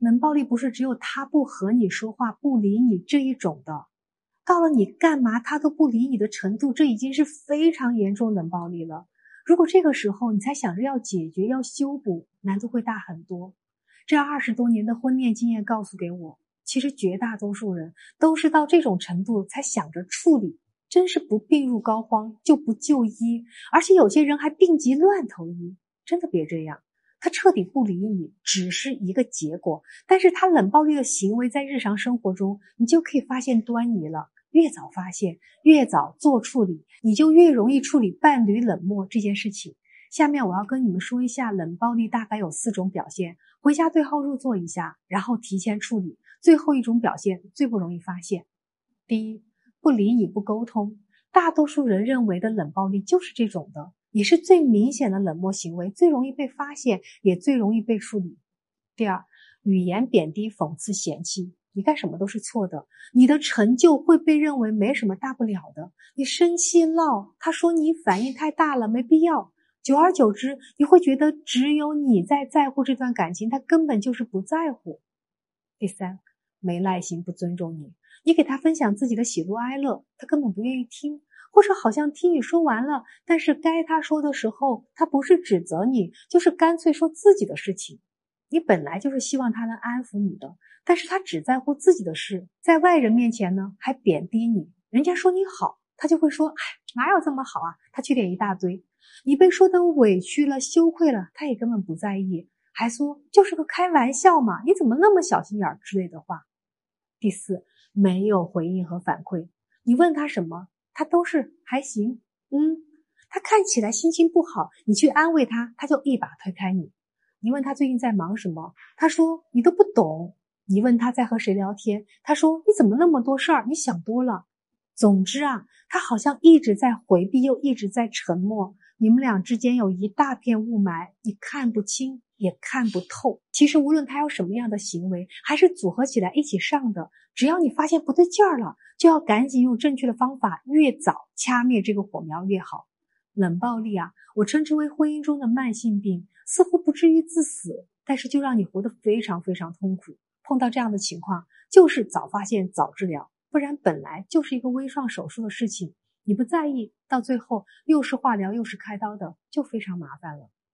冷暴力不是只有他不和你说话、不理你这一种的，到了你干嘛他都不理你的程度，这已经是非常严重冷暴力了。如果这个时候你才想着要解决、要修补，难度会大很多。这二十多年的婚恋经验告诉给我，其实绝大多数人都是到这种程度才想着处理，真是不病入膏肓就不就医，而且有些人还病急乱投医。真的别这样，他彻底不理你只是一个结果，但是他冷暴力的行为在日常生活中，你就可以发现端倪了。越早发现，越早做处理，你就越容易处理伴侣冷漠这件事情。下面我要跟你们说一下冷暴力大概有四种表现，回家对号入座一下，然后提前处理。最后一种表现最不容易发现，第一，不理你不沟通。大多数人认为的冷暴力就是这种的，也是最明显的冷漠行为，最容易被发现，也最容易被处理。第二，语言贬低、讽刺、嫌弃，你干什么都是错的，你的成就会被认为没什么大不了的。你生气闹，他说你反应太大了，没必要。久而久之，你会觉得只有你在在乎这段感情，他根本就是不在乎。第三，没耐心，不尊重你。你给他分享自己的喜怒哀乐，他根本不愿意听，或者好像听你说完了，但是该他说的时候，他不是指责你，就是干脆说自己的事情。你本来就是希望他能安抚你的，但是他只在乎自己的事，在外人面前呢，还贬低你。人家说你好，他就会说：“哎，哪有这么好啊？”他缺点一大堆。你被说的委屈了、羞愧了，他也根本不在意，还说就是个开玩笑嘛，你怎么那么小心眼之类的话。第四，没有回应和反馈，你问他什么，他都是还行，嗯。他看起来心情不好，你去安慰他，他就一把推开你。你问他最近在忙什么，他说你都不懂。你问他在和谁聊天，他说你怎么那么多事儿，你想多了。总之啊，他好像一直在回避，又一直在沉默。你们俩之间有一大片雾霾，你看不清也看不透。其实无论他有什么样的行为，还是组合起来一起上的，只要你发现不对劲儿了，就要赶紧用正确的方法，越早掐灭这个火苗越好。冷暴力啊，我称之为婚姻中的慢性病，似乎不至于致死，但是就让你活得非常非常痛苦。碰到这样的情况，就是早发现早治疗，不然本来就是一个微创手术的事情。你不在意，到最后又是化疗又是开刀的，就非常麻烦了。